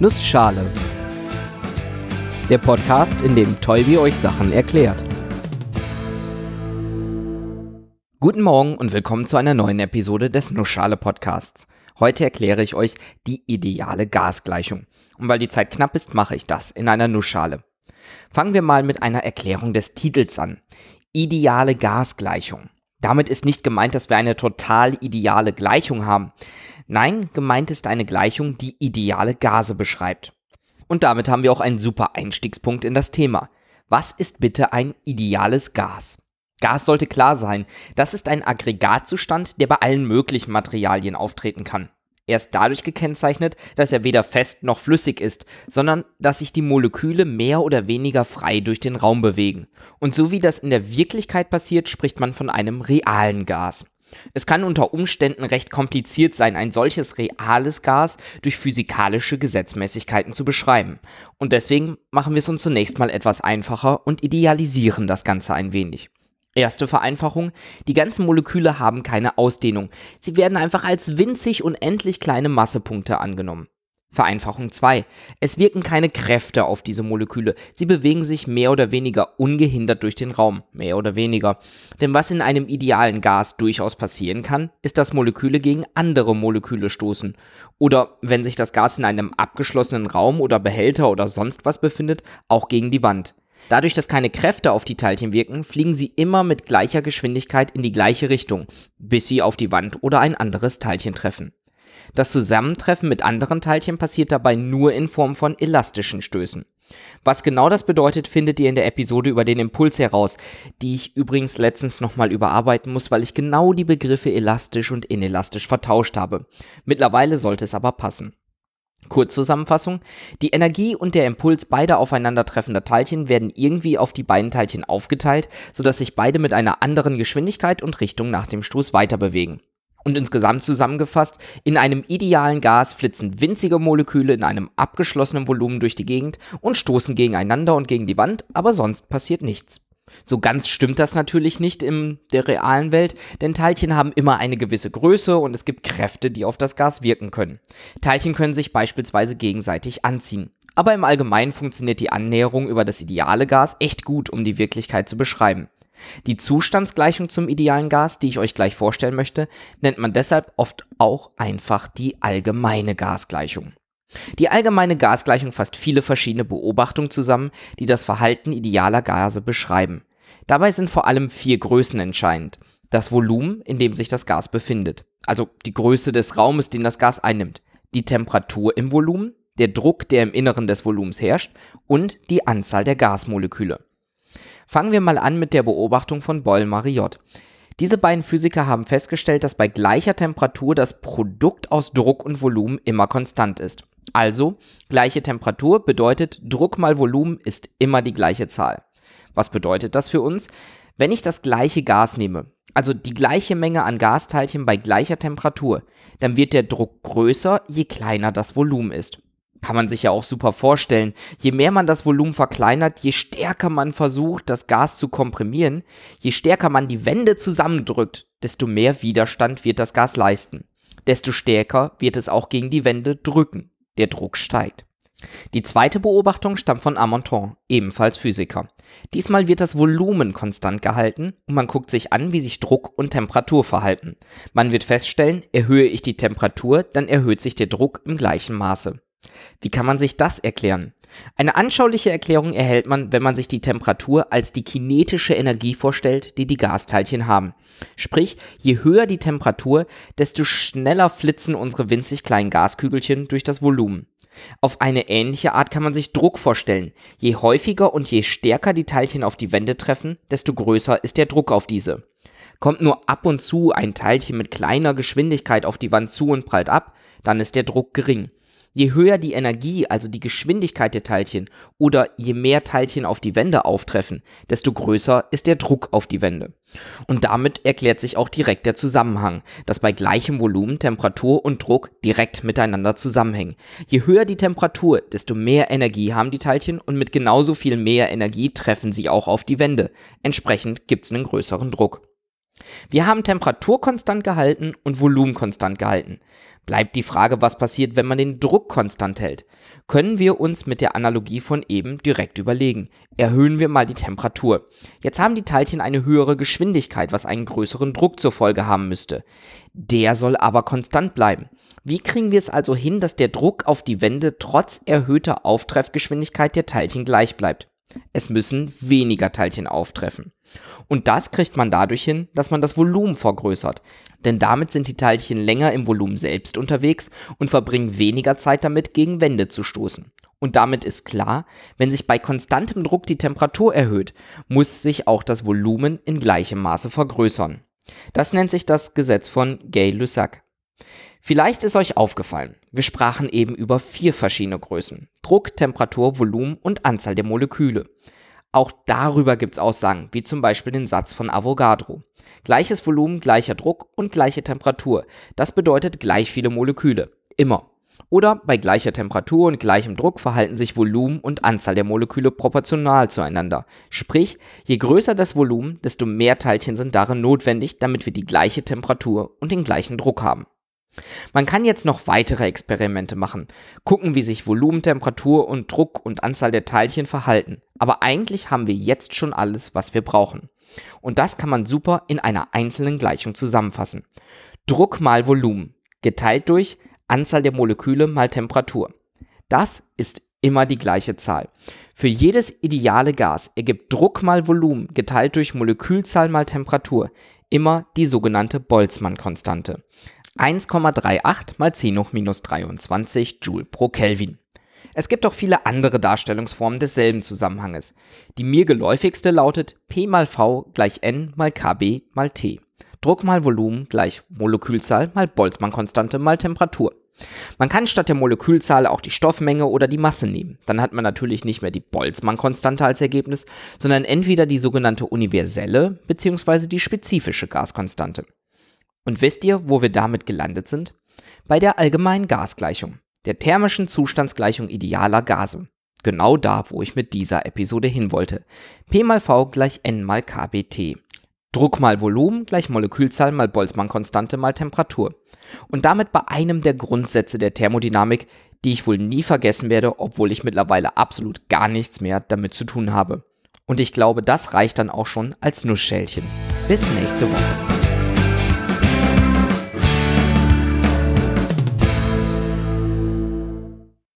Nussschale. Der Podcast, in dem Tolbi euch Sachen erklärt. Guten Morgen und willkommen zu einer neuen Episode des Nussschale Podcasts. Heute erkläre ich euch die ideale Gasgleichung. Und weil die Zeit knapp ist, mache ich das in einer Nussschale. Fangen wir mal mit einer Erklärung des Titels an. Ideale Gasgleichung. Damit ist nicht gemeint, dass wir eine total ideale Gleichung haben. Nein, gemeint ist eine Gleichung, die ideale Gase beschreibt. Und damit haben wir auch einen super Einstiegspunkt in das Thema. Was ist bitte ein ideales Gas? Gas sollte klar sein. Das ist ein Aggregatzustand, der bei allen möglichen Materialien auftreten kann. Er ist dadurch gekennzeichnet, dass er weder fest noch flüssig ist, sondern dass sich die Moleküle mehr oder weniger frei durch den Raum bewegen. Und so wie das in der Wirklichkeit passiert, spricht man von einem realen Gas. Es kann unter Umständen recht kompliziert sein, ein solches reales Gas durch physikalische Gesetzmäßigkeiten zu beschreiben. Und deswegen machen wir es uns zunächst mal etwas einfacher und idealisieren das Ganze ein wenig. Erste Vereinfachung, die ganzen Moleküle haben keine Ausdehnung. Sie werden einfach als winzig unendlich kleine Massepunkte angenommen. Vereinfachung 2. Es wirken keine Kräfte auf diese Moleküle. Sie bewegen sich mehr oder weniger ungehindert durch den Raum. Mehr oder weniger. Denn was in einem idealen Gas durchaus passieren kann, ist, dass Moleküle gegen andere Moleküle stoßen. Oder wenn sich das Gas in einem abgeschlossenen Raum oder Behälter oder sonst was befindet, auch gegen die Wand. Dadurch, dass keine Kräfte auf die Teilchen wirken, fliegen sie immer mit gleicher Geschwindigkeit in die gleiche Richtung, bis sie auf die Wand oder ein anderes Teilchen treffen. Das Zusammentreffen mit anderen Teilchen passiert dabei nur in Form von elastischen Stößen. Was genau das bedeutet, findet ihr in der Episode über den Impuls heraus, die ich übrigens letztens nochmal überarbeiten muss, weil ich genau die Begriffe elastisch und inelastisch vertauscht habe. Mittlerweile sollte es aber passen. Kurzzusammenfassung. Die Energie und der Impuls beider aufeinandertreffender Teilchen werden irgendwie auf die beiden Teilchen aufgeteilt, sodass sich beide mit einer anderen Geschwindigkeit und Richtung nach dem Stoß weiter bewegen. Und insgesamt zusammengefasst, in einem idealen Gas flitzen winzige Moleküle in einem abgeschlossenen Volumen durch die Gegend und stoßen gegeneinander und gegen die Wand, aber sonst passiert nichts. So ganz stimmt das natürlich nicht in der realen Welt, denn Teilchen haben immer eine gewisse Größe und es gibt Kräfte, die auf das Gas wirken können. Teilchen können sich beispielsweise gegenseitig anziehen. Aber im Allgemeinen funktioniert die Annäherung über das ideale Gas echt gut, um die Wirklichkeit zu beschreiben. Die Zustandsgleichung zum idealen Gas, die ich euch gleich vorstellen möchte, nennt man deshalb oft auch einfach die allgemeine Gasgleichung. Die allgemeine Gasgleichung fasst viele verschiedene Beobachtungen zusammen, die das Verhalten idealer Gase beschreiben. Dabei sind vor allem vier Größen entscheidend. Das Volumen, in dem sich das Gas befindet, also die Größe des Raumes, den das Gas einnimmt, die Temperatur im Volumen, der Druck, der im Inneren des Volumens herrscht und die Anzahl der Gasmoleküle. Fangen wir mal an mit der Beobachtung von Boyle-Mariot. Diese beiden Physiker haben festgestellt, dass bei gleicher Temperatur das Produkt aus Druck und Volumen immer konstant ist. Also, gleiche Temperatur bedeutet Druck mal Volumen ist immer die gleiche Zahl. Was bedeutet das für uns? Wenn ich das gleiche Gas nehme, also die gleiche Menge an Gasteilchen bei gleicher Temperatur, dann wird der Druck größer, je kleiner das Volumen ist. Kann man sich ja auch super vorstellen. Je mehr man das Volumen verkleinert, je stärker man versucht, das Gas zu komprimieren, je stärker man die Wände zusammendrückt, desto mehr Widerstand wird das Gas leisten. Desto stärker wird es auch gegen die Wände drücken. Der Druck steigt. Die zweite Beobachtung stammt von Amonton, ebenfalls Physiker. Diesmal wird das Volumen konstant gehalten und man guckt sich an, wie sich Druck und Temperatur verhalten. Man wird feststellen, erhöhe ich die Temperatur, dann erhöht sich der Druck im gleichen Maße. Wie kann man sich das erklären? Eine anschauliche Erklärung erhält man, wenn man sich die Temperatur als die kinetische Energie vorstellt, die die Gasteilchen haben. Sprich, je höher die Temperatur, desto schneller flitzen unsere winzig kleinen Gaskügelchen durch das Volumen. Auf eine ähnliche Art kann man sich Druck vorstellen. Je häufiger und je stärker die Teilchen auf die Wände treffen, desto größer ist der Druck auf diese. Kommt nur ab und zu ein Teilchen mit kleiner Geschwindigkeit auf die Wand zu und prallt ab, dann ist der Druck gering. Je höher die Energie, also die Geschwindigkeit der Teilchen, oder je mehr Teilchen auf die Wände auftreffen, desto größer ist der Druck auf die Wände. Und damit erklärt sich auch direkt der Zusammenhang, dass bei gleichem Volumen Temperatur und Druck direkt miteinander zusammenhängen. Je höher die Temperatur, desto mehr Energie haben die Teilchen und mit genauso viel mehr Energie treffen sie auch auf die Wände. Entsprechend gibt es einen größeren Druck. Wir haben Temperatur konstant gehalten und Volumen konstant gehalten. Bleibt die Frage, was passiert, wenn man den Druck konstant hält. Können wir uns mit der Analogie von eben direkt überlegen. Erhöhen wir mal die Temperatur. Jetzt haben die Teilchen eine höhere Geschwindigkeit, was einen größeren Druck zur Folge haben müsste. Der soll aber konstant bleiben. Wie kriegen wir es also hin, dass der Druck auf die Wände trotz erhöhter Auftreffgeschwindigkeit der Teilchen gleich bleibt? Es müssen weniger Teilchen auftreffen. Und das kriegt man dadurch hin, dass man das Volumen vergrößert. Denn damit sind die Teilchen länger im Volumen selbst unterwegs und verbringen weniger Zeit damit, gegen Wände zu stoßen. Und damit ist klar, wenn sich bei konstantem Druck die Temperatur erhöht, muss sich auch das Volumen in gleichem Maße vergrößern. Das nennt sich das Gesetz von Gay-Lussac. Vielleicht ist euch aufgefallen, wir sprachen eben über vier verschiedene Größen. Druck, Temperatur, Volumen und Anzahl der Moleküle. Auch darüber gibt es Aussagen, wie zum Beispiel den Satz von Avogadro. Gleiches Volumen, gleicher Druck und gleiche Temperatur. Das bedeutet gleich viele Moleküle. Immer. Oder bei gleicher Temperatur und gleichem Druck verhalten sich Volumen und Anzahl der Moleküle proportional zueinander. Sprich, je größer das Volumen, desto mehr Teilchen sind darin notwendig, damit wir die gleiche Temperatur und den gleichen Druck haben. Man kann jetzt noch weitere Experimente machen, gucken, wie sich Volumen, Temperatur und Druck und Anzahl der Teilchen verhalten. Aber eigentlich haben wir jetzt schon alles, was wir brauchen. Und das kann man super in einer einzelnen Gleichung zusammenfassen. Druck mal Volumen geteilt durch Anzahl der Moleküle mal Temperatur. Das ist immer die gleiche Zahl. Für jedes ideale Gas ergibt Druck mal Volumen geteilt durch Molekülzahl mal Temperatur immer die sogenannte Boltzmann-Konstante. 1,38 mal 10 hoch minus 23 Joule pro Kelvin. Es gibt auch viele andere Darstellungsformen desselben Zusammenhanges. Die mir geläufigste lautet P mal V gleich N mal Kb mal T. Druck mal Volumen gleich Molekülzahl mal Boltzmann-Konstante mal Temperatur. Man kann statt der Molekülzahl auch die Stoffmenge oder die Masse nehmen. Dann hat man natürlich nicht mehr die Boltzmann-Konstante als Ergebnis, sondern entweder die sogenannte universelle bzw. die spezifische Gaskonstante. Und wisst ihr, wo wir damit gelandet sind? Bei der allgemeinen Gasgleichung, der thermischen Zustandsgleichung idealer Gase. Genau da, wo ich mit dieser Episode hin wollte. P mal V gleich N mal KBT. Druck mal Volumen gleich Molekülzahl mal Boltzmann-Konstante mal Temperatur. Und damit bei einem der Grundsätze der Thermodynamik, die ich wohl nie vergessen werde, obwohl ich mittlerweile absolut gar nichts mehr damit zu tun habe. Und ich glaube, das reicht dann auch schon als Nussschälchen. Bis nächste Woche.